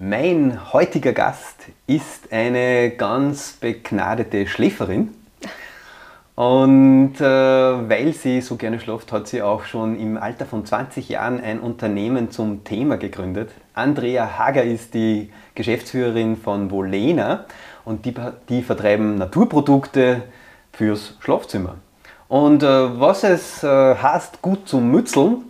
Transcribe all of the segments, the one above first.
Mein heutiger Gast ist eine ganz begnadete Schläferin. Und äh, weil sie so gerne schläft, hat sie auch schon im Alter von 20 Jahren ein Unternehmen zum Thema gegründet. Andrea Hager ist die Geschäftsführerin von Volena und die, die vertreiben Naturprodukte fürs Schlafzimmer. Und äh, was es äh, heißt, gut zu mützeln,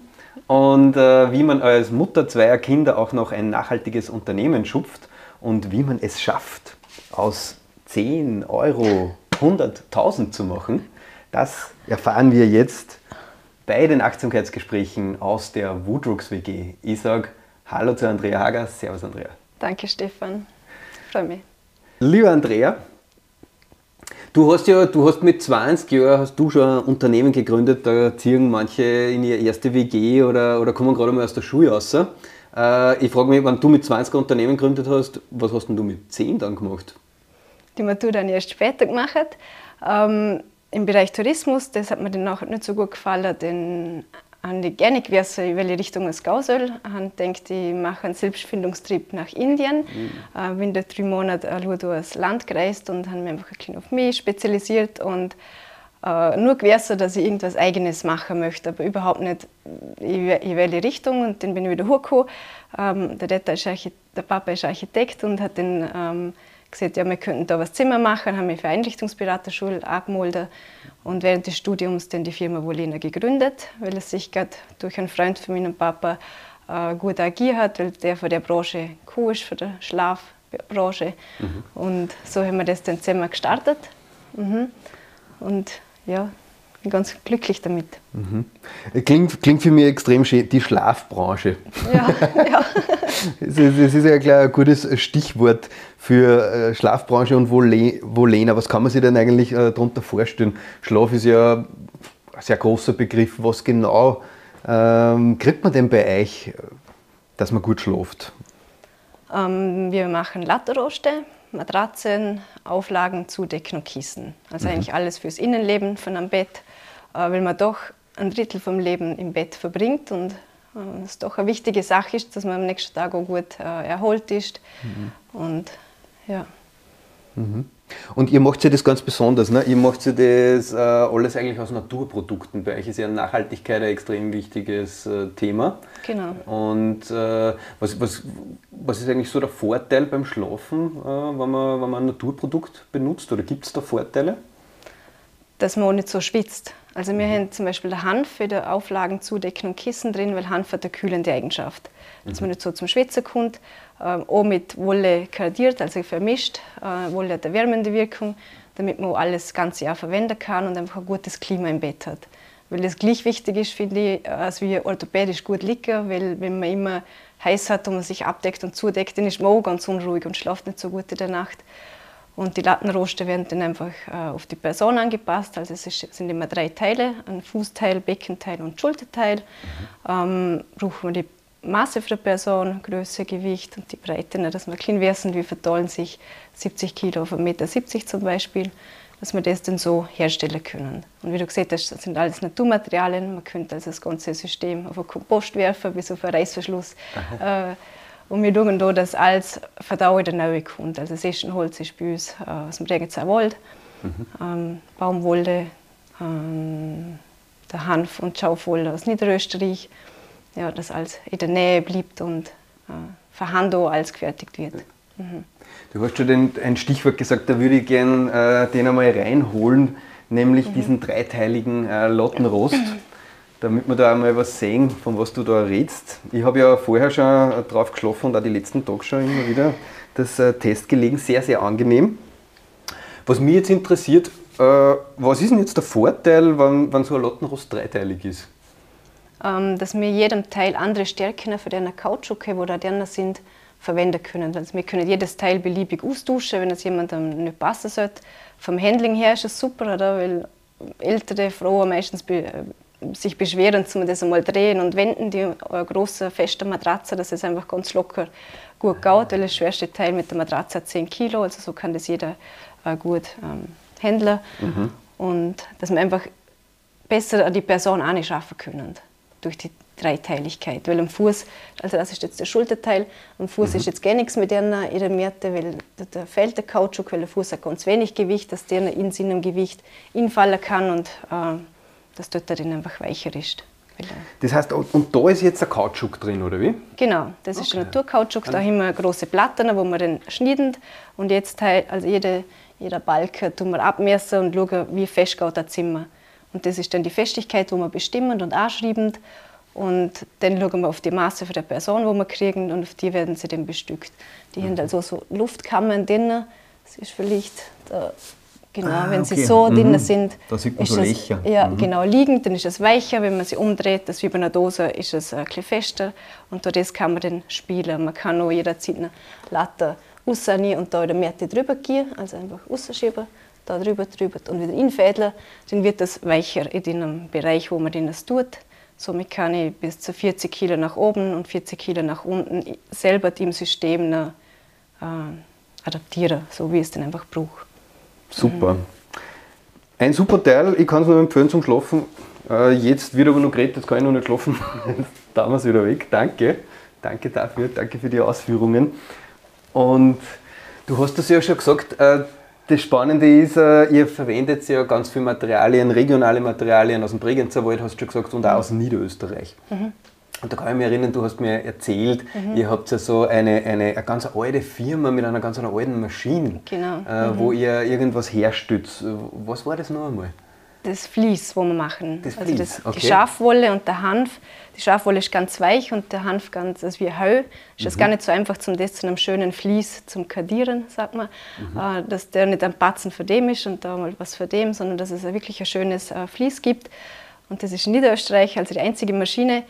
und äh, wie man als Mutter zweier Kinder auch noch ein nachhaltiges Unternehmen schupft und wie man es schafft, aus 10 Euro 100.000 zu machen, das erfahren wir jetzt bei den Achtsamkeitsgesprächen aus der Woodrooks WG. Ich sage Hallo zu Andrea Hager. Servus, Andrea. Danke, Stefan. Freue mich. Lieber Andrea, Du hast ja, du hast mit 20 Jahren hast du schon ein Unternehmen gegründet, da ziehen manche in ihre erste WG oder, oder kommen gerade mal aus der Schule raus. Äh, ich frage mich, wenn du mit 20 ein Unternehmen gegründet hast, was hast denn du mit 10 dann gemacht? Die Matur dann erst später gemacht. Ähm, Im Bereich Tourismus, das hat mir dann nachher nicht so gut gefallen, denn habe ich gerne gewusst, in welche Richtung es gehen soll. Ich habe gedacht, ich mache einen Selbstfindungstrip nach Indien. Mhm. Äh, bin da drei Monate äh, durch das Land gereist und habe mich einfach ein bisschen auf mich spezialisiert und äh, nur gewusst, dass ich irgendwas Eigenes machen möchte, aber überhaupt nicht in, in welche Richtung. Und dann bin ich wieder hochgekommen. Ähm, der, der Papa ist Architekt und hat dann ähm, gesagt, ja, wir könnten da was Zimmer machen, haben mich für Einrichtungsberaterschule angemeldet und während des Studiums dann die Firma Volena gegründet, weil es sich gerade durch einen Freund von meinem Papa äh, gut agiert hat, weil der von der Branche cool ist, von der Schlafbranche. Mhm. Und so haben wir das dann zusammen gestartet. Mhm. Und ja, bin ganz glücklich damit. Mhm. Klingt, klingt für mich extrem schön, die Schlafbranche. Ja, ja. das ist ja klar ein gutes Stichwort für äh, Schlafbranche und Volena. Was kann man sich denn eigentlich äh, darunter vorstellen? Schlaf ist ja ein sehr großer Begriff. Was genau ähm, kriegt man denn bei euch, dass man gut schläft? Ähm, wir machen Latteroste, Matratzen, Auflagen, Zudecken und Kissen. Also mhm. eigentlich alles fürs Innenleben von einem Bett. Äh, weil man doch ein Drittel vom Leben im Bett verbringt und äh, es doch eine wichtige Sache ist, dass man am nächsten Tag auch gut äh, erholt ist. Mhm. Und ja. Mhm. Und ihr macht ja das ganz besonders, ne? ihr macht ja das äh, alles eigentlich aus Naturprodukten. Bei euch ist ja Nachhaltigkeit ein extrem wichtiges äh, Thema. Genau. Und äh, was, was, was ist eigentlich so der Vorteil beim Schlafen, wenn, man, wenn man ein Naturprodukt benutzt? Oder gibt es da Vorteile? Dass man auch nicht so schwitzt. Also wir mhm. haben zum Beispiel der Hanf in der Auflagen Zudecken und Kissen drin, weil Hanf hat eine kühlende Eigenschaft. Dass mhm. man nicht so zum Schwitzen kommt. Ähm, auch mit Wolle kardiert, also vermischt. Äh, Wolle hat eine wärmende Wirkung, damit man alles das ganze Jahr verwenden kann und einfach ein gutes Klima im Bett hat. Weil das gleich wichtig ist, finde ich, als wir orthopädisch gut liegen, weil wenn man immer heiß hat und man sich abdeckt und zudeckt, dann ist man auch ganz unruhig und schläft nicht so gut in der Nacht. Und die Lattenroste werden dann einfach äh, auf die Person angepasst. Also es ist, sind immer drei Teile, ein Fußteil, Beckenteil und Schulterteil. Ähm, brauchen wir die Maße für die Person, Größe, Gewicht und die Breite, ne, dass wir klein wissen, wie verteilen sich 70 Kilo auf 1,70 Meter zum Beispiel, dass wir das dann so herstellen können. Und wie du gesagt hast, das sind alles Naturmaterialien. Man könnte also das ganze System auf einen Kompost werfen, bis auf einen Reißverschluss. Äh, und wir schauen hier, dass alles Nähe kommt. Also das Eschenholz ist bei uns äh, aus dem Regenzauer Wald, mhm. ähm, Baumwolle, ähm, der Hanf und Schaufwolle aus Niederösterreich. Ja, dass alles in der Nähe bleibt und äh, von Hand alles gefertigt wird. Mhm. Du hast schon den, ein Stichwort gesagt, da würde ich gerne äh, den einmal reinholen, nämlich mhm. diesen dreiteiligen äh, Lottenrost. damit wir da einmal was sehen, von was du da redest. Ich habe ja vorher schon drauf geschlafen und auch die letzten Tage schon immer wieder das äh, Test gelegen, sehr, sehr angenehm. Was mich jetzt interessiert, äh, was ist denn jetzt der Vorteil, wenn, wenn so ein Lottenrost dreiteilig ist? Ähm, dass wir jedem Teil andere Stärken für den Kautschuke, wo da drin sind, verwenden können. Also wir können jedes Teil beliebig austauschen, wenn es jemandem nicht passen sollte. Vom Handling her ist es super, oder? weil ältere Frauen meistens sich beschweren, dass man das einmal drehen und wenden, die eine große, feste Matratze, dass es einfach ganz locker gut geht, weil das schwerste Teil mit der Matratze hat 10 Kilo, also so kann das jeder äh, gut ähm, handeln. Mhm. Und dass man einfach besser die Person anschaffen können durch die Dreiteiligkeit. Weil am Fuß, also das ist jetzt der Schulterteil, am Fuß mhm. ist jetzt gar nichts mit einer der Mitte, weil da fällt der Kautschuk, weil der Fuß hat ganz wenig Gewicht, dass der in seinem Gewicht infallen kann und äh, dass dort dann einfach weicher ist. Das heißt, und da ist jetzt ein Kautschuk drin, oder wie? Genau, das okay. ist ein Naturkautschuk. Da haben wir große Platten, wo wir den schneiden und jetzt also jede, jeder Balken tun wir abmessen und schauen, wie fest geht das Zimmer. Und das ist dann die Festigkeit, wo wir bestimmen und anschreiben. Und dann schauen wir auf die Maße der Person, die wir kriegen, und auf die werden sie dann bestückt. Die mhm. haben also so Luftkammern drin. Das ist vielleicht da Genau, ah, wenn okay. sie so mhm. drin sind, da sieht man so Löcher. ja, mhm. genau, liegend, dann ist es weicher. Wenn man sie umdreht, das wie bei einer Dose, ist es ein bisschen fester. Und durch das kann man dann spielen. Man kann auch jederzeit eine Latte rausnehmen und da in der Mitte drüber gehen, also einfach rausschieben, da drüber, drüber und wieder infädeln. Dann wird das weicher in dem Bereich, wo man das tut. Somit kann ich bis zu 40 Kilo nach oben und 40 Kilo nach unten selber im System äh, adaptieren, so wie es dann einfach braucht. Super. Ein super Teil, ich kann es nur empfehlen zum Schlafen. Äh, jetzt wird aber noch geredet, jetzt kann ich noch nicht schlafen. Es wieder weg. Danke. Danke dafür, danke für die Ausführungen. Und du hast das ja schon gesagt, äh, das Spannende ist, äh, ihr verwendet ja ganz viele Materialien, regionale Materialien aus dem Bregenzer Wald, hast du schon gesagt, und auch aus Niederösterreich. Mhm. Und da kann ich mich erinnern, du hast mir erzählt, mhm. ihr habt ja so eine, eine, eine ganz alte Firma mit einer ganz alten Maschine, genau. äh, mhm. wo ihr irgendwas herstellt. Was war das noch einmal? Das Vlies, wo wir machen. Das also das, okay. Die Schafwolle und der Hanf. Die Schafwolle ist ganz weich und der Hanf ganz also wie Heu. Ist das mhm. gar nicht so einfach, zum das zu einem schönen Vlies zum Kadieren, sagt man. Mhm. Äh, dass der nicht ein Batzen für dem ist und da mal was für dem, sondern dass es wirklich ein schönes äh, Vlies gibt. Und das ist in Niederösterreich also die einzige Maschine,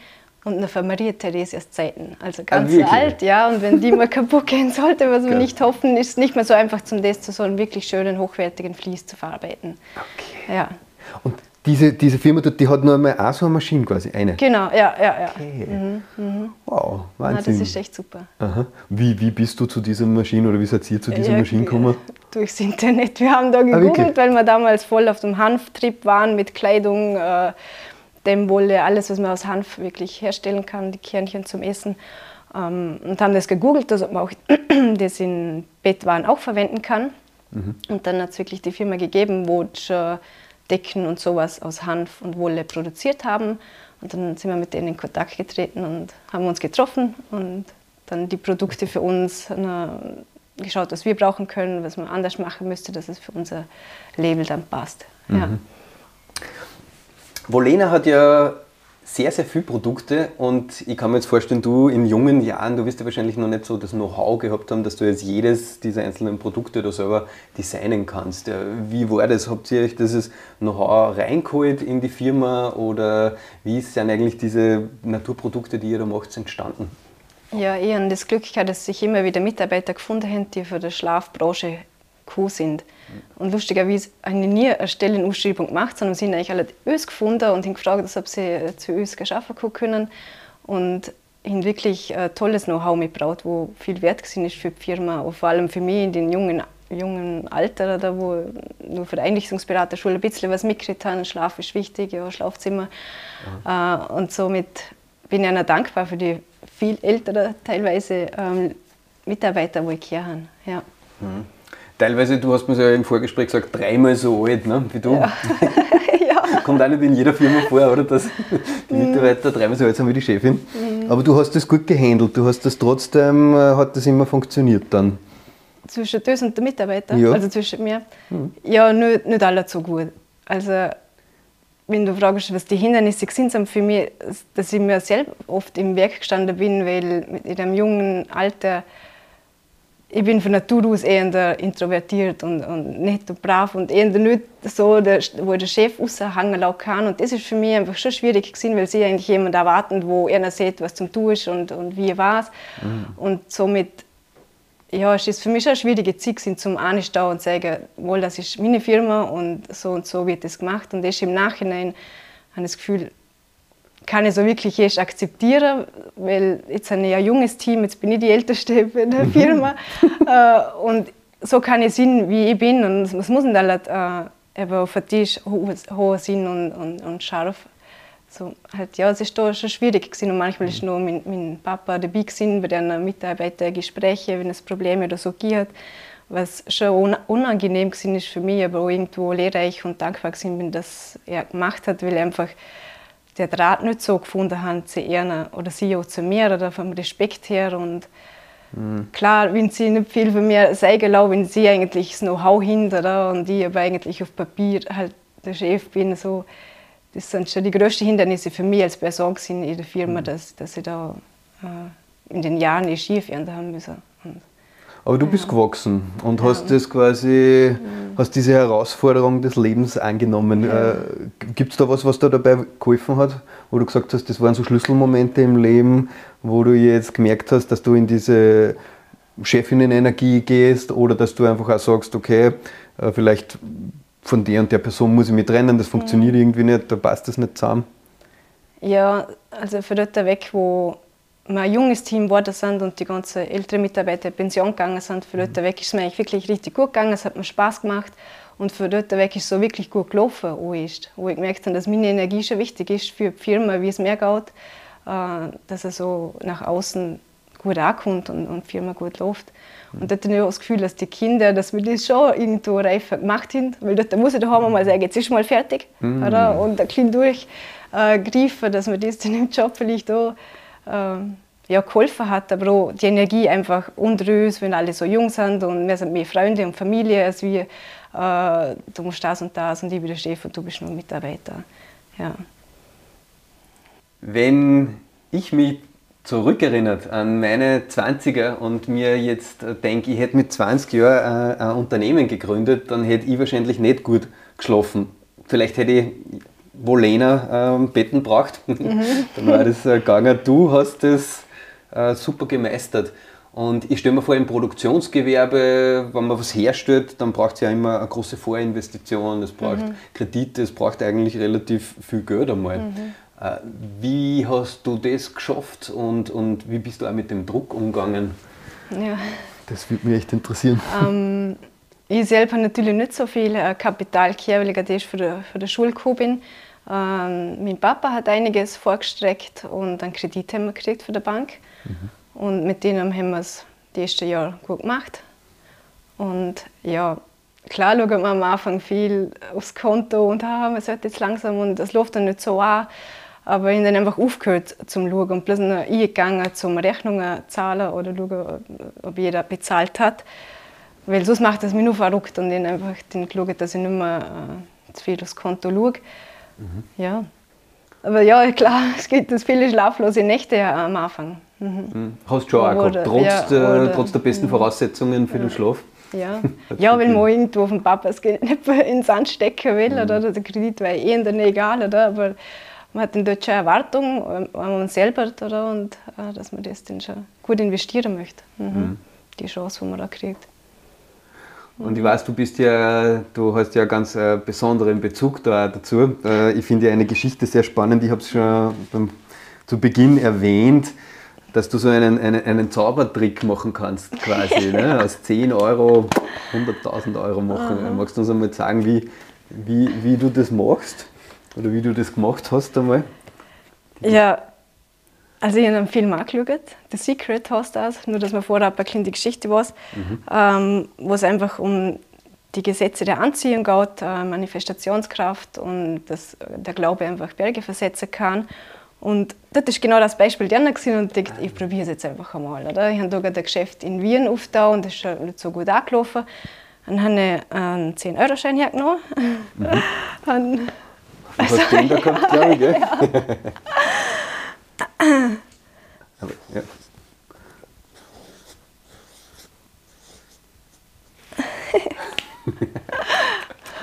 und eine Maria Theresias Zeiten. Also ah, ganz ah, alt, ja. Und wenn die mal kaputt gehen sollte, was wir nicht hoffen, ist es nicht mehr so einfach, zum zu so einen wirklich schönen, hochwertigen Vlies zu verarbeiten. Okay. Ja. Und diese, diese Firma die hat nur einmal auch so eine Maschine quasi, eine? Genau, ja, ja, ja. Okay. Mhm, mhm. Wow, Wahnsinn. Ja, das ist echt super. Aha. Wie, wie bist du zu dieser Maschine oder wie seid ihr zu dieser ja, Maschine gekommen? Durchs Internet. Wir haben da ah, gegoogelt, ah, weil wir damals voll auf dem Hanftrip waren mit Kleidung, äh, Dämmwolle, alles, was man aus Hanf wirklich herstellen kann, die Kernchen zum Essen. Ähm, und haben das gegoogelt, dass man auch das in Bettwaren auch verwenden kann. Mhm. Und dann hat es wirklich die Firma gegeben, wo schon Decken und sowas aus Hanf und Wolle produziert haben. Und dann sind wir mit denen in Kontakt getreten und haben uns getroffen und dann die Produkte für uns na, geschaut, was wir brauchen können, was man anders machen müsste, dass es für unser Label dann passt. Mhm. Ja. Volena hat ja sehr, sehr viele Produkte und ich kann mir jetzt vorstellen, du in jungen Jahren, du wirst ja wahrscheinlich noch nicht so das Know-how gehabt haben, dass du jetzt jedes dieser einzelnen Produkte da selber designen kannst. Wie war das? Habt ihr euch dieses Know-how reingeholt in die Firma oder wie sind eigentlich diese Naturprodukte, die ihr da macht, entstanden? Ja, ich habe das Glück gehabt, dass sich immer wieder Mitarbeiter gefunden haben, die für die Schlafbranche cool sind. Und lustigerweise habe ich nie eine Stellenausschreibung gemacht, sondern sie haben eigentlich alle uns gefunden und haben gefragt, ob sie zu uns arbeiten können. Und haben wirklich ein tolles Know-how mitgebracht, wo viel wert ist für die Firma, und vor allem für mich in den jungen, jungen Alter, da wo nur für die Einrichtungsberaterschule ein bisschen was mitgekriegt haben. Schlaf ist wichtig, ja, Schlafzimmer. Ja. Äh, und somit bin ich auch dankbar für die viel älteren teilweise ähm, Mitarbeiter, die ich hier habe. Ja. Mhm teilweise, du hast mir ja im Vorgespräch gesagt, dreimal so alt ne, wie du. Ja. ja. Kommt auch nicht in jeder Firma vor, oder? Dass die Mitarbeiter dreimal so alt sind wie die Chefin. Mhm. Aber du hast das gut gehandelt, du hast das trotzdem, äh, hat das immer funktioniert dann. Zwischen uns und den Mitarbeitern, ja. also zwischen mir? Mhm. Ja, nicht, nicht alle so gut. Also, wenn du fragst, was die Hindernisse sind, sind für mich, dass ich mir selbst oft im Werk gestanden bin, weil in einem jungen Alter ich bin von Natur aus eher introvertiert und, und nett und brav und eher nicht so, der, wo der Chef raushängen lassen kann. Und das ist für mich einfach schon schwierig gewesen, weil sie eigentlich jemand erwarten, wo einer sieht, was zum tun ist und, und wie war es. Mhm. Und somit ja, es ist für mich schon eine schwierige Zeit gewesen, zum anstehen und sagen, wohl, das ist meine Firma und so und so wird das gemacht. Und ist im Nachhinein habe ich das Gefühl, kann ich so wirklich erst akzeptieren, weil jetzt habe ich ein junges Team, jetzt bin ich die Älteste in der Firma. Äh, und so kann ich sein, wie ich bin und es muss nicht halt, äh, eben auf den Tisch hoch sein und, und, und scharf, so, halt, ja, es ist da schon schwierig gewesen und manchmal ist noch mein, mein Papa dabei gewesen bei den Mitarbeitergesprächen, wenn es Probleme oder so gibt, was schon unangenehm gewesen ist für mich, aber auch irgendwo lehrreich und dankbar gewesen bin, dass er gemacht hat, weil einfach der Draht nicht so gefunden hat zu ihr oder sie auch zu mir oder vom Respekt her und mhm. klar, wenn sie nicht viel von mir sagen lassen, wenn sie eigentlich das Know-how hinter und ich aber eigentlich auf Papier halt der Chef bin, so das sind schon die größten Hindernisse für mich als Person in der Firma, mhm. dass, dass ich da äh, in den Jahren nicht schief haben müssen. Und, aber du bist gewachsen und hast das quasi, hast diese Herausforderung des Lebens angenommen. Äh, Gibt es da was, was dir dabei geholfen hat, wo du gesagt hast, das waren so Schlüsselmomente im Leben, wo du jetzt gemerkt hast, dass du in diese Chefinnen-Energie gehst oder dass du einfach auch sagst, okay, äh, vielleicht von der und der Person muss ich mich trennen, das funktioniert mhm. irgendwie nicht, da passt das nicht zusammen? Ja, also von dort weg, wo wir ein junges Team geworden sind und die ganzen älteren Mitarbeiter in Pension gegangen sind, von dort mhm. weg ist es mir eigentlich wirklich richtig gut gegangen, es hat mir Spaß gemacht und von dort weg ist es so wirklich gut gelaufen, wo ich, wo ich gemerkt habe, dass meine Energie schon wichtig ist für die Firma, wie es mir geht, äh, dass er so nach außen gut ankommt und, und die Firma gut läuft. Und dort habe ich auch das Gefühl, dass die Kinder, dass wir das schon irgendwo reifer gemacht haben. Weil dort muss ich daheim mal sagen, jetzt ist mal fertig. Mhm. Oder? Und ein bisschen durchgreifen, dass man das dann im Job vielleicht auch äh, ja, geholfen hat. Aber auch die Energie einfach unter uns, wenn alle so jung sind und wir sind mehr Freunde und Familie, als wir, äh, du musst das und das und ich bin der Chef und du bist nur Mitarbeiter. Ja. Wenn ich mich zurückerinnert an meine 20er und mir jetzt denke, ich hätte mit 20 Jahren äh, ein Unternehmen gegründet, dann hätte ich wahrscheinlich nicht gut geschlafen. Vielleicht hätte ich wohl länger ähm, Betten braucht. Mhm. dann war das äh, gegangen. Du hast das äh, super gemeistert. Und ich stelle mir vor, im Produktionsgewerbe, wenn man was herstellt, dann braucht es ja immer eine große Vorinvestition, es braucht mhm. Kredite, es braucht eigentlich relativ viel Geld einmal. Mhm. Äh, wie hast du das geschafft und, und wie bist du auch mit dem Druck umgegangen? Ja. Das würde mich echt interessieren. Ähm, ich selber habe natürlich nicht so viel äh, Kapital gehabt, weil ich für die, für die Schule gekommen bin. Ähm, mein Papa hat einiges vorgestreckt und einen Kredit haben wir gekriegt von der Bank. Mhm. Und mit denen haben wir es die ersten Jahre gut gemacht. Und ja, klar schauen wir am Anfang viel aufs Konto und ah, man sollte jetzt langsam und das läuft dann nicht so an. Aber ich habe dann einfach aufgehört zum Schauen und bloß noch eingegangen zum Rechnungen zahlen oder schauen, ob jeder bezahlt hat. Weil sonst macht es mich nur verrückt und ich einfach dann geschaut, dass ich nicht mehr äh, zu viel aufs Konto schaue. Mhm. Ja. Aber ja, klar, es gibt viele schlaflose Nächte am Anfang. Mhm. mhm. Hast du schon auch gehabt, trotz, ja, der, trotz der besten mhm. Voraussetzungen für ja. den Schlaf? Ja, ja weil man irgendwo vom Papa das Geld nicht ins Sand stecken will, mhm. oder? der Kredit war eh nicht egal, oder? aber man hat dann dort schon Erwartungen an uns selber oder? und äh, dass man das dann schon gut investieren möchte. Mhm. Mhm. Die Chance, die man da kriegt. Und ich weiß, du bist ja, du hast ja einen ganz äh, besonderen Bezug da dazu. Äh, ich finde ja eine Geschichte sehr spannend. Ich habe es schon beim, zu Beginn erwähnt, dass du so einen, einen, einen Zaubertrick machen kannst, quasi. ne? Aus 10 Euro 100.000 Euro machen. Aha. Magst du uns einmal sagen, wie, wie, wie du das machst? Oder wie du das gemacht hast einmal? Ja, also ich habe einen Film angeschaut, The Secret heißt das, nur dass man vorher ein bisschen die Geschichte weiß, mhm. ähm, wo es einfach um die Gesetze der Anziehung geht, äh, Manifestationskraft und dass der Glaube einfach Berge versetzen kann. Und das ist genau das Beispiel der gewesen und ich dachte, ich probiere es jetzt einfach einmal. Oder? Ich habe da ein Geschäft in Wien aufgetan und das ist schon nicht so gut angelaufen. Dann habe ich einen 10-Euro-Schein hergenommen. Mhm. Was hast du da gehabt, glaube ich, gell? Aber, ja.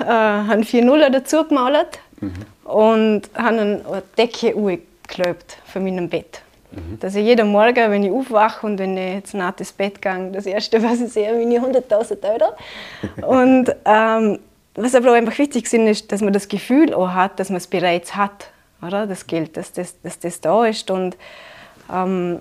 äh, haben vier Nuller dazu gemalt mhm. und haben eine Decke geklebt von meinem Bett. Mhm. Dass ich jeden Morgen, wenn ich aufwache und wenn ich jetzt nach ins Bett gehe, das Erste, was ich sehe, meine 100.000 Euro. und ähm, was aber auch einfach wichtig ist, ist, dass man das Gefühl auch hat, dass man es bereits hat, oder? das Geld, dass das, dass das da ist. Und ähm,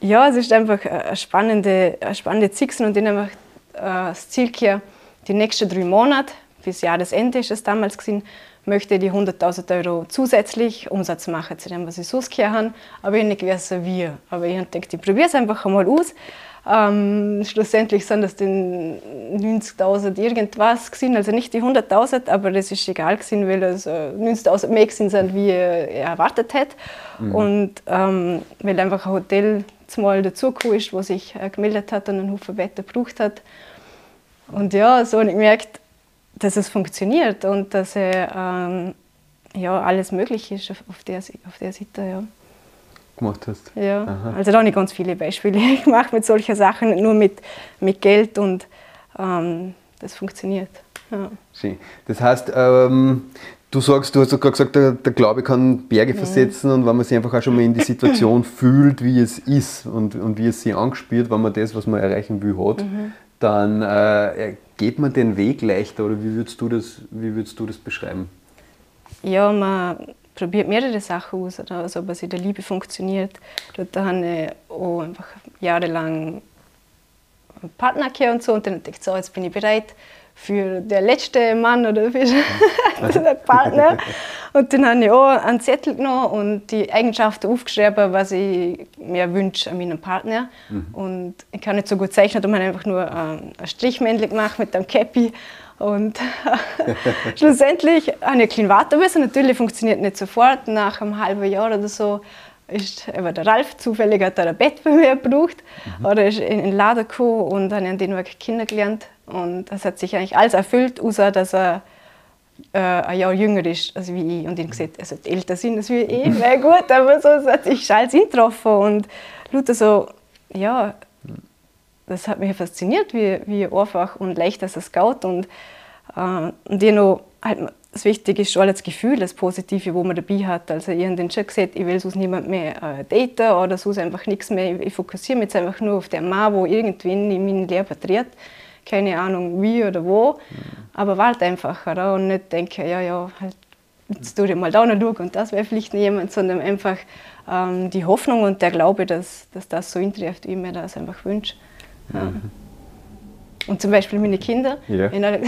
ja, es ist einfach eine spannende, eine spannende Zeit und dann einfach äh, das Ziel hier, die nächsten drei Monate, bis Jahresende ist es damals gewesen, möchte die 100.000 Euro zusätzlich Umsatz machen zu dem, was ich sonst habe, aber ich habe nicht gewusst, wie. Aber ich habe gedacht, ich probiere es einfach einmal aus. Ähm, schlussendlich sind das den 90.000 irgendwas gewesen, also nicht die 100.000, aber das ist egal gewesen, weil es äh, 90.000 mehr sind, wie er erwartet hat. Mhm. Und ähm, weil einfach ein Hotel zumal dazugekommen ist, wo sich äh, gemeldet hat und einen Haufen Wetter gebraucht hat. Und ja, so habe ich gemerkt, dass es funktioniert und dass er, ähm, ja, alles möglich ist auf, auf, der, auf der Seite. Ja gemacht hast. Ja, Aha. also da habe ich ganz viele Beispiele gemacht mit solchen Sachen, nur mit, mit Geld und ähm, das funktioniert. Ja. Schön. Das heißt, ähm, du sagst, du hast sogar gesagt, der, der Glaube kann Berge versetzen und wenn man sich einfach auch schon mal in die Situation fühlt, wie es ist und, und wie es sich anspürt, wenn man das, was man erreichen will, hat, mhm. dann äh, geht man den Weg leichter oder wie würdest du das, wie würdest du das beschreiben? Ja, man probiert mehrere Sachen aus, also ob es in der Liebe funktioniert. Dort habe ich auch einfach jahrelang einen Partner gehabt und so und dann dachte ich, so, jetzt bin ich bereit für den letzten Mann oder für den Partner. Und dann habe ich auch einen Zettel genommen und die Eigenschaften aufgeschrieben, was ich mir wünsche an meinem Partner. Mhm. Und ich kann nicht so gut zeichnen, darum habe ich einfach nur ein Strichmännchen gemacht mit einem Cappy und schlussendlich habe ich ein bisschen warten müssen. Natürlich funktioniert nicht sofort. Nach einem halben Jahr oder so ist eben der Ralf zufällig hat er ein Bett bei mir gebraucht mhm. oder ist in den Laden gekommen und habe an den Weg kennengelernt. Und das hat sich eigentlich alles erfüllt, außer dass er äh, ein Jahr jünger ist als wie ich. Und ich gesagt, er sollte älter sein als wie ich, wäre gut, aber so hat sich alles eingetroffen. Und Luther so, ja, das hat mich fasziniert, wie, wie einfach und leicht das geht. Und, äh, und ich noch, halt, das Wichtige ist schon das Gefühl, das Positive, wo man dabei hat. Also ich habe den schon gesagt, ich will sonst niemand mehr äh, daten oder sonst einfach nichts mehr. Ich, ich fokussiere mich jetzt einfach nur auf den Mann, der irgendwann in meinem Leben tritt. Keine Ahnung wie oder wo, mhm. aber wart einfach oder? und nicht denken, ja, ja, halt, jetzt tue ich mal da noch schauen und das wäre vielleicht nicht jemand, sondern einfach ähm, die Hoffnung und der Glaube, dass, dass das so eintrifft, wie ich mir das einfach wünsche. Mhm. Und zum Beispiel meine Kinder. Ja. Habe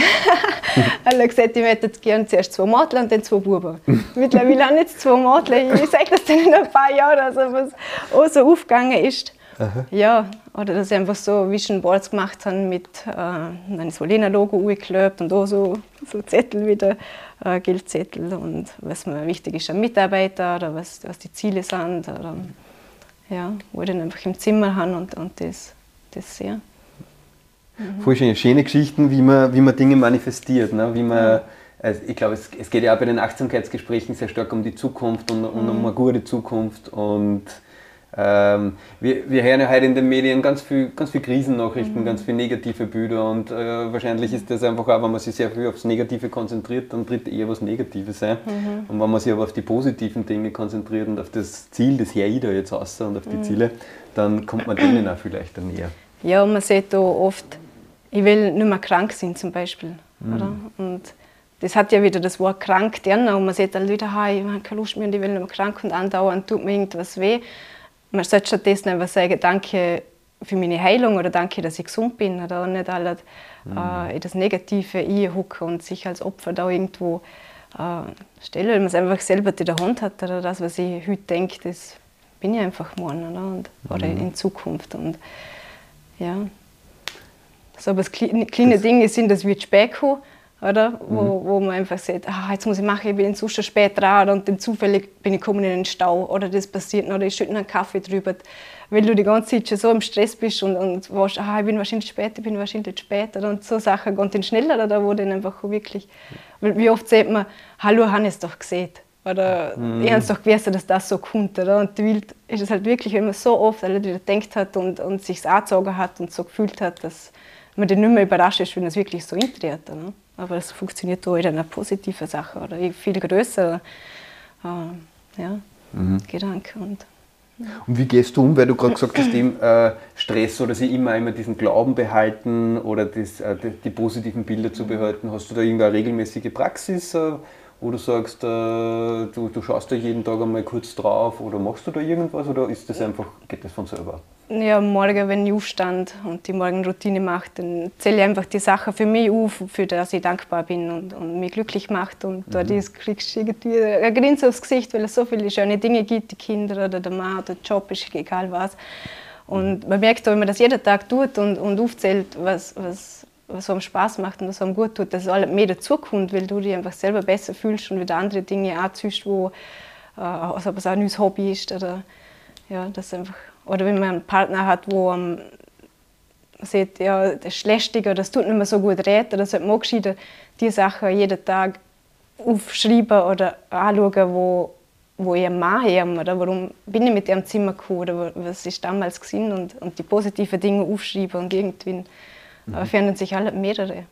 alle gesagt, ich hätte gerne zuerst zwei Mädchen und dann zwei Buben. Mittlerweile haben jetzt zwei Mädchen. Ich sage das dann in ein paar Jahren, also was auch so aufgegangen ist. Aha. Ja, oder dass sie einfach so Vision Boards gemacht haben mit äh, ein Solena-Logo angeklebt und auch so, so Zettel wieder, äh, Geldzettel und was mir wichtig ist an Mitarbeiter oder was, was die Ziele sind. Oder, ja, wo ich dann einfach im Zimmer haben und, und das das sehr. Mhm. Voll schöne, schöne Geschichten, wie man, wie man Dinge manifestiert. Ne? Wie man, also ich glaube, es, es, geht ja auch bei den Achtsamkeitsgesprächen sehr stark um die Zukunft und, und um mhm. eine gute Zukunft. Und ähm, wir, wir hören ja heute in den Medien ganz viel, ganz viel Krisennachrichten, mhm. ganz viele negative Bilder und äh, wahrscheinlich ist das einfach auch, wenn man sich sehr viel aufs Negative konzentriert, dann tritt eher was Negatives ein. Mhm. Und wenn man sich aber auf die positiven Dinge konzentriert und auf das Ziel, das her ich da jetzt aus und auf die mhm. Ziele, dann kommt man denen auch vielleicht näher. Ja, man sieht da oft, ich will nicht mehr krank sein zum Beispiel. Mhm. Oder? Und das hat ja wieder das Wort krank drin und man sieht dann wieder, ich habe keine Lust mehr und ich will nicht mehr krank und andauernd tut mir irgendwas weh. Man sollte stattdessen einfach sagen, danke für meine Heilung oder danke, dass ich gesund bin oder nicht alle mhm. äh, in das Negative einhucken und sich als Opfer da irgendwo äh, stellen, weil man es einfach selber in der Hand hat oder das, was ich heute denke, das bin ich einfach morgen oder, und, oder mhm. in Zukunft und ja. So, aber kleine, kleine Dinge sind, das wird spät kommen, oder? Wo, mhm. wo man einfach sagt, ah, jetzt muss ich machen, ich bin in Zustand spät dran und dann zufällig bin ich gekommen in den Stau oder das passiert oder ich schütte einen Kaffee drüber, weil du die ganze Zeit schon so im Stress bist und, und weißt, ah, ich bin wahrscheinlich spät, ich bin wahrscheinlich spät oder? und so Sachen gehen dann schneller oder wo dann einfach wirklich, wie oft sagt man, hallo, habe ich es doch gesehen. Oder mhm. ich habe es doch gewusst, dass das so kommt. Oder? Und wild ist es halt wirklich, wenn man so oft wieder gedacht hat und, und sich angezogen hat und so gefühlt hat, dass man dann nicht mehr überrascht ist, wenn es wirklich so eintritt. Oder? Aber es funktioniert auch in einer positiven Sache oder viel größer äh, ja, mhm. Gedanke. Und, ja. und wie gehst du um, weil du gerade gesagt hast, dem, äh, Stress oder sie immer immer diesen Glauben behalten oder das, äh, die, die, positiven Bilder zu behalten? Hast du da irgendeine regelmäßige Praxis? Wo du sagst, äh, du, du schaust da jeden Tag einmal kurz drauf oder machst du da irgendwas oder ist das einfach, geht das von selber? Ja, morgen, wenn ich aufstand und die Morgenroutine mache, dann zähle ich einfach die Sachen für mich auf, für die ich dankbar bin und, und mich glücklich macht. Und mhm. dadurch kriegst du irgendwie ein Grinsen aufs Gesicht, weil es so viele schöne Dinge gibt, die Kinder oder der Mann oder der Job, ist egal was. Und man merkt auch, wenn man das jeden Tag tut und, und aufzählt, was, was, was einem Spaß macht und was einem gut tut, dass es alles mehr dazukommt, weil du dich einfach selber besser fühlst und wieder andere Dinge anziehst, wo äh, also ob es auch ein neues Hobby ist oder ja, das einfach oder wenn man einen Partner hat, wo man sieht, ja, das ist lästig oder das tut nicht mehr so gut reden, dann sollte man gescheiter die Sachen jeden Tag aufschreiben oder anschauen, wo, wo ich mache oder warum bin ich mit ihrem Zimmer gekommen oder was ist damals gewesen und, und die positiven Dinge aufschreiben und irgendwie mhm. verändern sich alle mehrere.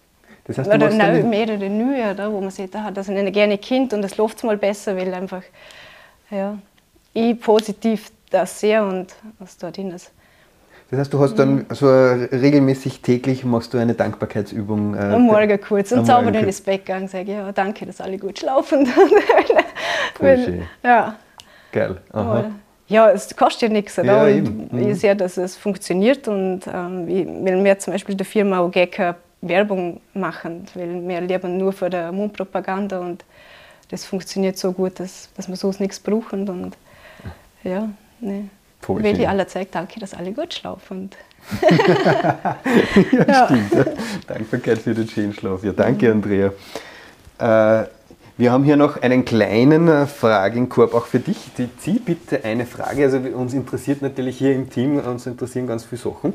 Das heißt, oder nein, mehrere neue, oder, wo man sieht, ah, das sind eine gerne Kind und das läuft mal besser, weil einfach ja, ich positiv das sehr und was dort hin ist. Das heißt, du hast dann so regelmäßig täglich machst du eine Dankbarkeitsübung. Äh, am Morgen kurz und sauber in das Bett und sage, ja, danke, dass alle gut schlafen. Weil, ja. Geil. Aha. Ja, es kostet ja nichts. Ja, mhm. Ich sehe, dass es funktioniert und ähm, weil wir zum Beispiel der Firma OGECA Werbung machen, weil wir leben nur für die Mundpropaganda und das funktioniert so gut, dass, dass wir sonst nichts brauchen und ja. Nee. Voll Will ich alle zeigen, danke, dass alle gut schlafen. ja, ja, stimmt. Dankbarkeit für den schönen Schlaf. Ja, danke, Andrea. Äh, wir haben hier noch einen kleinen äh, Fragenkorb auch für dich. Die, zieh bitte eine Frage. Also uns interessiert natürlich hier im Team, uns interessieren ganz viele Sachen.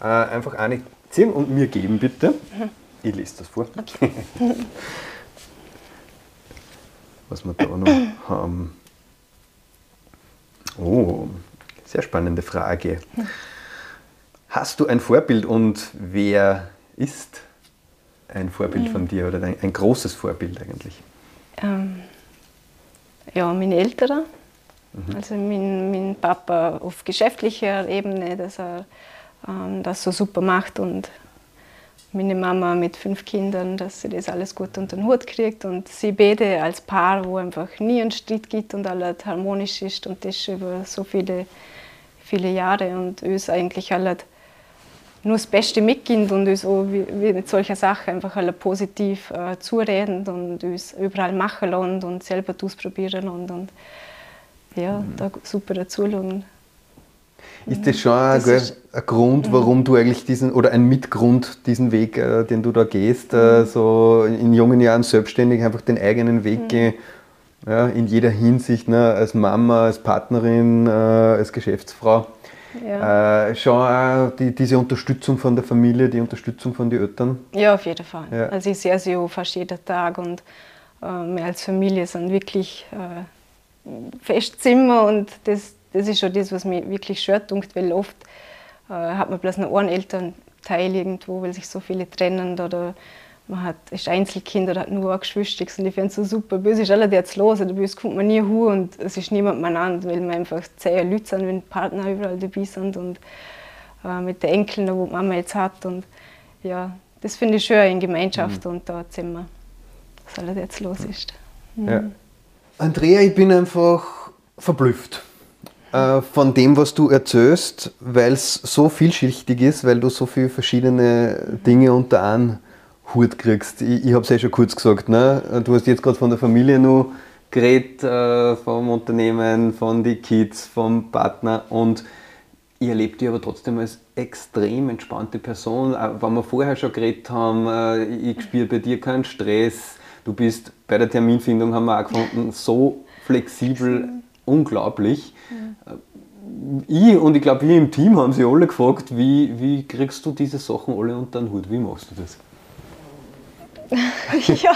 Äh, einfach eine ziehen und mir geben, bitte. Mhm. Ich lese das vor. Okay. Was wir da noch haben. Oh, sehr spannende Frage. Hast du ein Vorbild und wer ist ein Vorbild von dir oder ein, ein großes Vorbild eigentlich? Ähm, ja, meine Eltern. Mhm. Also mein, mein, Papa auf geschäftlicher Ebene, dass er ähm, das so super macht und meine Mama mit fünf Kindern, dass sie das alles gut unter den Hut kriegt und sie beide als Paar, wo einfach nie ein Streit gibt und alles harmonisch ist und das über so viele, viele Jahre und uns eigentlich alle nur das Beste mitgibt und uns auch mit solcher Sachen einfach alle positiv äh, zureden und uns überall machen lassen und selber ausprobieren und, und ja, mhm. da super dazu lassen. Ist das schon das ein, ist, ein, Grund, mhm. warum du eigentlich diesen, oder ein Mitgrund, diesen Weg, äh, den du da gehst, äh, mhm. so in jungen Jahren selbstständig einfach den eigenen Weg mhm. gehen, ja, in jeder Hinsicht, ne, als Mama, als Partnerin, äh, als Geschäftsfrau? Ja. Äh, schon auch die, diese Unterstützung von der Familie, die Unterstützung von den Eltern? Ja, auf jeden Fall. Ja. Also ich sehe sie auch fast jeden Tag und äh, wir als Familie sind wirklich äh, Festzimmer und das, das ist schon das, was mich wirklich stört, weil oft äh, hat man bloß noch einen Elternteil irgendwo, weil sich so viele trennen oder man hat, ist Einzelkind oder hat nur ein Geschwister und ich finde es so super. Bei uns ist alles jetzt los, bei uns kommt man nie hu und es ist niemand miteinander, weil wir einfach zehn Leute sind, wenn die Partner überall dabei sind und äh, mit den Enkeln, die die Mama jetzt hat und ja, das finde ich schön in Gemeinschaft mhm. und da Zimmer, was alles jetzt los ist. Mhm. Ja. Andrea, ich bin einfach verblüfft äh, von dem, was du erzählst, weil es so vielschichtig ist, weil du so viele verschiedene Dinge unter einen Hut kriegst. Ich, ich habe es ja schon kurz gesagt, ne? du hast jetzt gerade von der Familie noch geredet, äh, vom Unternehmen, von den Kids, vom Partner und ich erlebe dich aber trotzdem als extrem entspannte Person. Auch wenn wir vorher schon geredet haben, äh, ich spüre bei dir keinen Stress. Du bist bei der Terminfindung, haben wir auch gefunden, so flexibel, unglaublich. Ja. Ich und ich glaube, wir im Team haben sie alle gefragt, wie, wie kriegst du diese Sachen alle unter den Hut? Wie machst du das? ja,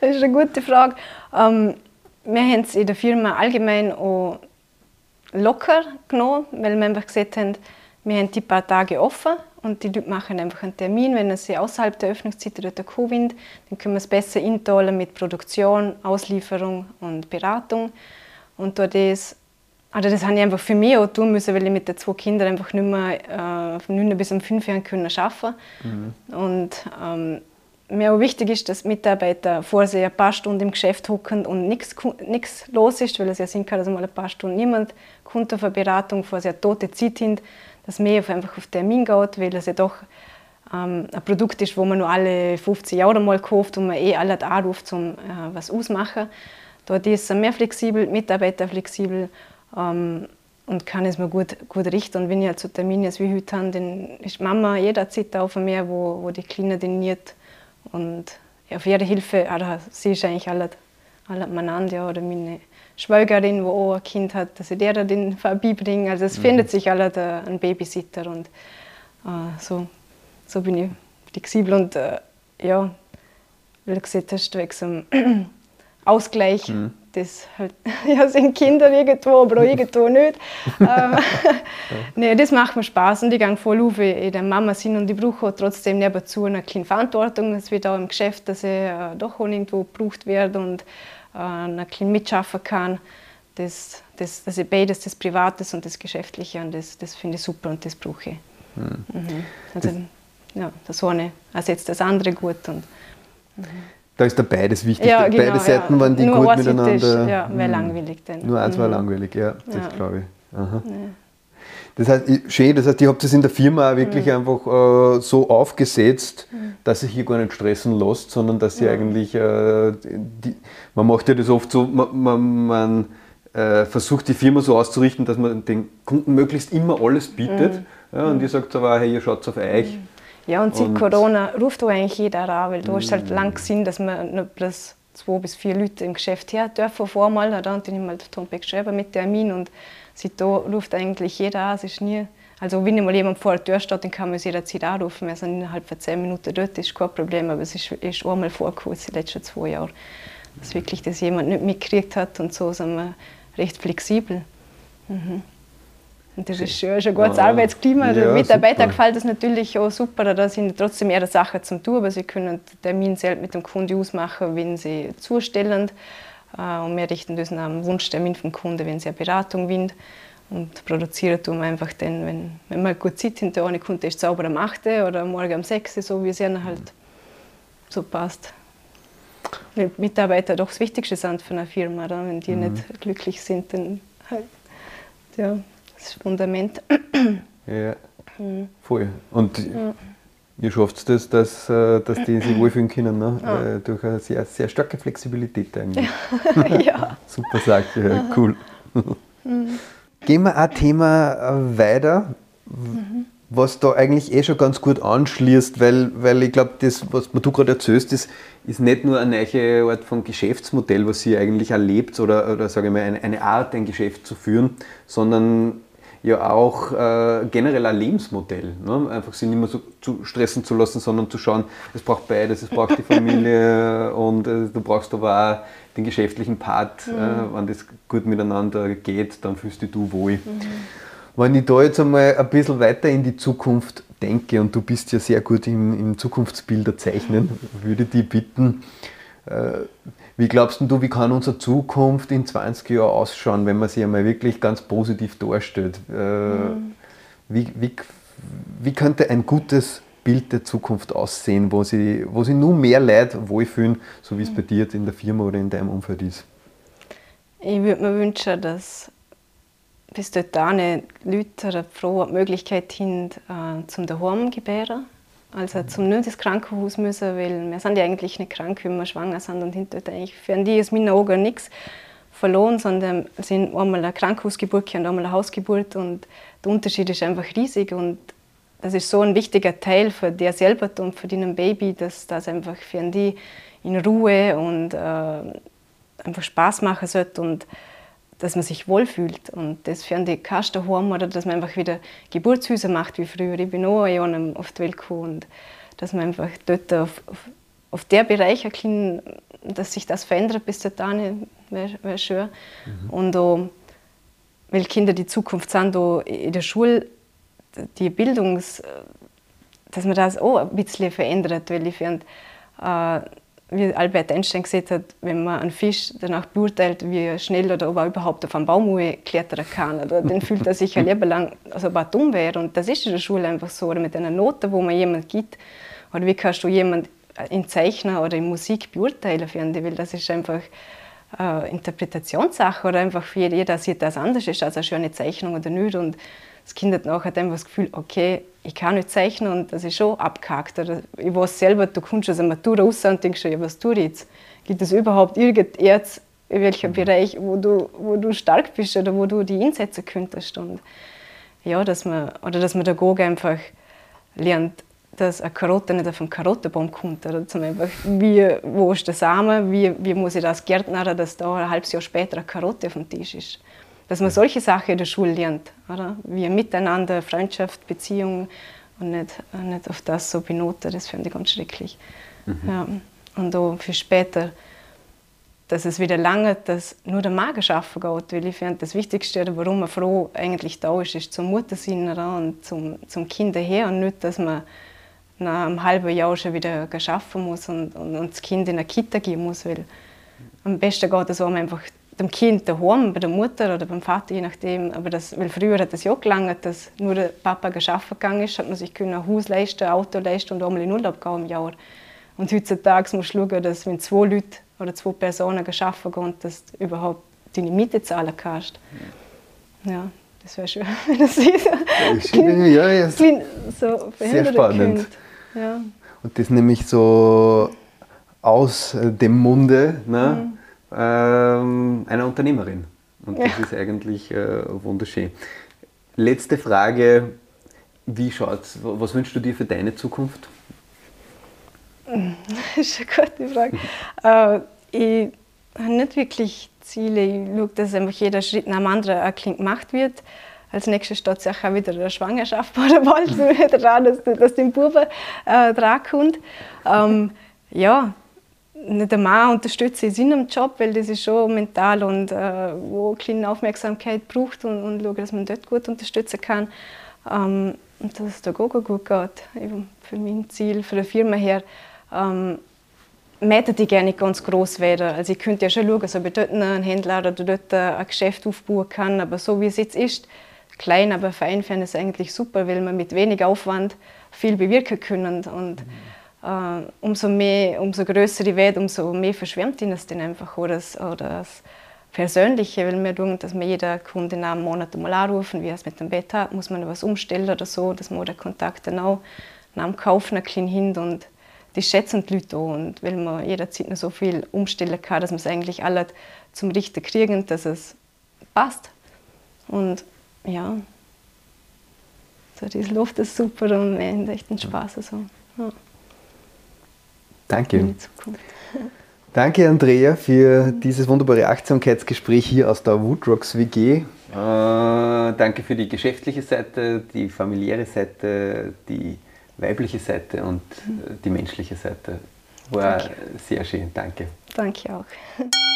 das ist eine gute Frage. Ähm, wir haben es in der Firma allgemein auch locker genommen, weil wir einfach gesagt haben, wir haben die paar Tage offen und die Leute machen einfach einen Termin. Wenn sie außerhalb der Öffnungszeit oder der Covid, dann können wir es besser einteilen mit Produktion, Auslieferung und Beratung. Und durch das, also das habe ich einfach für mich auch tun müssen, weil ich mit den zwei Kindern einfach nicht mehr äh, von 9 bis um 5 Jahren arbeiten konnte. Mhm. Und ähm, mir auch wichtig ist, dass Mitarbeiter vor sich ein paar Stunden im Geschäft hocken und nichts los ist, weil es ja sein kann, dass mal ein paar Stunden niemand kommt auf eine Beratung, vor sich eine tote Zeit hin, dass man einfach auf Termin geht, weil es ja doch ähm, ein Produkt ist, wo man nur alle 50 Jahre mal kauft und man eh alle anruft, um äh, was auszumachen. Dort ist es mehr flexibel, Mitarbeiter flexibel ähm, und kann es mir gut, gut richten. Und wenn ich halt so Termine wie heute habe, dann ist Mama jederzeit da von mir, wo, wo die Kleine trainiert. Und auf ihre Hilfe, also sie ist eigentlich alle, alle miteinander, oder meine Schwägerin, die auch ein Kind hat, dass ich der den vorbeibringe. Also es mhm. findet sich alle ein Babysitter und äh, so, so bin ich flexibel und äh, ja, wie du gesagt hast, wegen so Ausgleich. Mhm. Das halt, ja, sind Kinder irgendwo, aber auch irgendwo nicht. ähm, nee, das macht mir Spaß und ich gehe voll auf in der Mama sind und ich brauche trotzdem nebenzu eine kleine Verantwortung. Es wird auch im Geschäft, dass ich äh, doch auch irgendwo gebraucht werde und äh, ein bisschen mitschaffen kann. Das, das, das ist beides, das Privates und das Geschäftliche und das, das finde ich super und das brauche ich. Mhm. Mhm. Also, ja, das eine ersetzt das andere gut. Und, mhm. Da ist da beides wichtig. Ja, genau, Beide Seiten ja. waren die nur gut miteinander. Ja, wäre hm. langweilig dann. Nur eins mhm. war langweilig, ja, das ja. glaube ich. Aha. Das heißt, schön, das heißt, ihr habt das in der Firma auch wirklich mhm. einfach äh, so aufgesetzt, mhm. dass sich hier gar nicht stressen lässt, sondern dass sie eigentlich, äh, die, man macht ja das oft so, man, man, man äh, versucht die Firma so auszurichten, dass man den Kunden möglichst immer alles bietet. Mhm. Und ihr sagt aber, hey, ihr schaut auf euch. Ja, und seit und Corona ruft auch eigentlich jeder an, weil da ist halt mm. lang gesehen, dass man nicht bloß zwei bis vier Leute im Geschäft her dürfen auf einmal. Dann habe ich mal auf Tom geschrieben mit Termin und seitdem ruft eigentlich jeder an. Es ist nie, also wenn mal jemand vor der Tür steht, dann kann man uns jederzeit anrufen. Wir sind innerhalb von zehn Minuten dort, das ist kein Problem, aber es ist, ist einmal vorgekommen in den letzten zwei Jahren, dass wirklich das jemand nicht mitgekriegt hat und so sind wir recht flexibel. Mhm. Und das ist schön, ist ein gutes ja, Arbeitsklima. Den ja, Mitarbeitern gefällt das natürlich auch super. Da sind trotzdem mehrere Sachen zum tun, aber sie können den Termin selbst mit dem Kunden ausmachen, wenn sie zustellen. Äh, und wir richten das nach dem Wunschtermin vom Kunden, wenn sie eine Beratung will. Und produzieren tun wir einfach dann, wenn, wenn man gut Zeit hinter eine Kunde ist, sauber am 8. oder morgen um 6. so wie es ihnen halt so passt. Weil Mitarbeiter doch das Wichtigste sind für eine Firma. Wenn die mhm. nicht glücklich sind, dann halt, ja das Fundament. Ja, mhm. voll. Und ja. ihr schafft es, dass, äh, dass die sich wohlfühlen können, ne? Ja. Äh, durch eine sehr, sehr starke Flexibilität eigentlich. ja. Super Sache, ja, cool. Mhm. Gehen wir ein Thema äh, weiter. Mhm was da eigentlich eh schon ganz gut anschließt, weil, weil ich glaube, das, was du gerade erzählst, ist, ist nicht nur eine neue Art von Geschäftsmodell, was sie eigentlich erlebt oder, oder sage ich mal, eine, eine Art, ein Geschäft zu führen, sondern ja auch äh, generell ein Lebensmodell. Ne? Einfach sich nicht mehr so zu stressen zu lassen, sondern zu schauen, es braucht beides, es braucht die Familie und äh, du brauchst aber auch den geschäftlichen Part. Mhm. Äh, wenn das gut miteinander geht, dann fühlst dich du wohl. Mhm. Wenn ich da jetzt einmal ein bisschen weiter in die Zukunft denke, und du bist ja sehr gut im, im Zukunftsbilder zeichnen, würde ich dich bitten, äh, wie glaubst du, wie kann unsere Zukunft in 20 Jahren ausschauen, wenn man sie einmal wirklich ganz positiv darstellt? Äh, mhm. wie, wie, wie könnte ein gutes Bild der Zukunft aussehen, wo sie, wo sie nur mehr Leute wohlfühlen, so wie es mhm. bei dir in der Firma oder in deinem Umfeld ist? Ich würde mir wünschen, dass bis dort eine Leute eine frohe Möglichkeit haben, äh, zum daheim gebären also zum nicht ins Krankenhaus müssen, weil wir sind ja eigentlich nicht krank, wenn wir schwanger sind und hinter eigentlich für die ist meinen Augen nichts verloren, sondern sind einmal eine Krankenhausgeburt und einmal eine Hausgeburt und der Unterschied ist einfach riesig und das ist so ein wichtiger Teil für dir selber und für dein Baby, dass das einfach für die in Ruhe und äh, einfach Spaß machen sollte und dass man sich wohlfühlt. Und das für die kannst daheim oder dass man einfach wieder Geburtshäuser macht wie früher. Ich bin auch ein Jahr auf die Welt gekommen. Und dass man einfach dort auf, auf, auf der Bereich, kleinen, dass sich das verändert bis dahin, wäre wär schön. Mhm. Und auch, weil Kinder die Zukunft sind, auch in der Schule, die Bildungs, dass man das auch ein bisschen verändert, weil ich finde, äh, wie Albert Einstein gesagt hat, wenn man einen Fisch danach beurteilt, wie schnell oder ob er überhaupt auf einen Baum klettern kann, oder, dann fühlt er sich ein Leben lang, als ob er dumm wäre. Und das ist in der Schule einfach so. Oder mit einer Note, wo man jemand gibt. Oder wie kannst du jemanden in Zeichner oder in Musik beurteilen, finde ich, weil das ist einfach äh, Interpretationssache oder einfach für jeder sieht das anders ist, also eine schöne Zeichnung oder nicht und das Kind hat nachher einfach das Gefühl, okay, ich kann nicht zeichnen und das ist schon abgehakt. Oder ich weiß selber, du kommst aus der Matura raus und denkst, ja, was tue ich jetzt? Gibt es überhaupt irgendetwas, in welchem mhm. Bereich, wo du, wo du stark bist oder wo du die einsetzen könntest? Und ja, dass man, oder dass man der Goge einfach lernt, dass eine Karotte nicht auf einen Karottenbaum kommt. Oder zum einfach, wie, wo ist der Samen, wie, wie muss ich das gärtnern, dass da ein halbes Jahr später eine Karotte auf dem Tisch ist dass man solche Sachen in der Schule lernt. Oder? Wie miteinander, Freundschaft, Beziehung und nicht, nicht auf das so benoten, das finde ich ganz schrecklich. Mhm. Ja. Und auch für später, dass es wieder lange, dass nur der Magen schaffen geht, weil ich finde, das Wichtigste, warum eine Frau eigentlich da ist, ist zum Muttersein und zum, zum Kind her und nicht, dass man nach einem halben Jahr schon wieder schaffen muss und, und, und das Kind in eine Kita gehen muss, weil am besten geht es, man einfach dem Kind daheim, bei der Mutter oder beim Vater, je nachdem. Aber das, weil früher hat das ja gelangt, dass nur der Papa arbeiten gegangen ist, hat man sich ein Haus leisten, ein Auto leisten und einmal in Urlaub gehen im Jahr. Und heutzutage musst du schauen, dass wenn zwei Leute oder zwei Personen arbeiten gehen, dass du überhaupt deine Miete zahlen kannst. Ja, das wäre schön, wenn das ist. Ja, ja, so sehr spannend. Ja. Und das nämlich so aus dem Munde, ne? Mhm ähm, einer Unternehmerin. Und das ja. ist eigentlich äh, wunderschön. Letzte Frage, wie schaut's, was wünschst du dir für deine Zukunft? Das ist eine gute Frage. äh, ich habe nicht wirklich Ziele. Ich schaue, dass einfach jeder Schritt nach dem anderen ein gemacht wird. Als nächstes steht sicher wieder eine Schwangerschaft oder bald dran, dass, dass dem Buben äh, drankommt. Ähm, ja, der Mann unterstütze in seinem Job, weil das ist schon mental und äh, wo kleine Aufmerksamkeit braucht und, und schaue, dass man dort gut unterstützen kann. Ähm, und dass es der Gogo gut geht. Eben für mein Ziel, für die Firma her, ähm, möchte ich gerne ganz groß werden. Also ich könnte ja schon schauen, ob ich dort einen Händler oder dort ein Geschäft aufbauen kann, aber so wie es jetzt ist, klein, aber fein, es eigentlich super, weil man mit wenig Aufwand viel bewirken können. Und, mhm äh, umso, mehr, umso größer die wird, umso mehr verschwemmt ihnen es dann einfach. Oder das, oder das Persönliche, weil wir tun, dass wir jeder Kunde nach einem Monat mal anrufen, wie er es mit dem Bett hat, muss man was umstellen oder so, dass man den Kontakt dann auch nach dem Kaufen ein bisschen hin und die schätzen die Leute auch. Und weil man jederzeit noch so viel umstellen kann, dass man es eigentlich alle zum Richten kriegen, dass es passt. Und ja, so Luft ist super und wir haben echt einen Spaß. Also, ja. Danke. Danke, Andrea, für dieses wunderbare Achtsamkeitsgespräch hier aus der Woodrocks WG. Äh, danke für die geschäftliche Seite, die familiäre Seite, die weibliche Seite und äh, die menschliche Seite. War danke. sehr schön. Danke. Danke auch.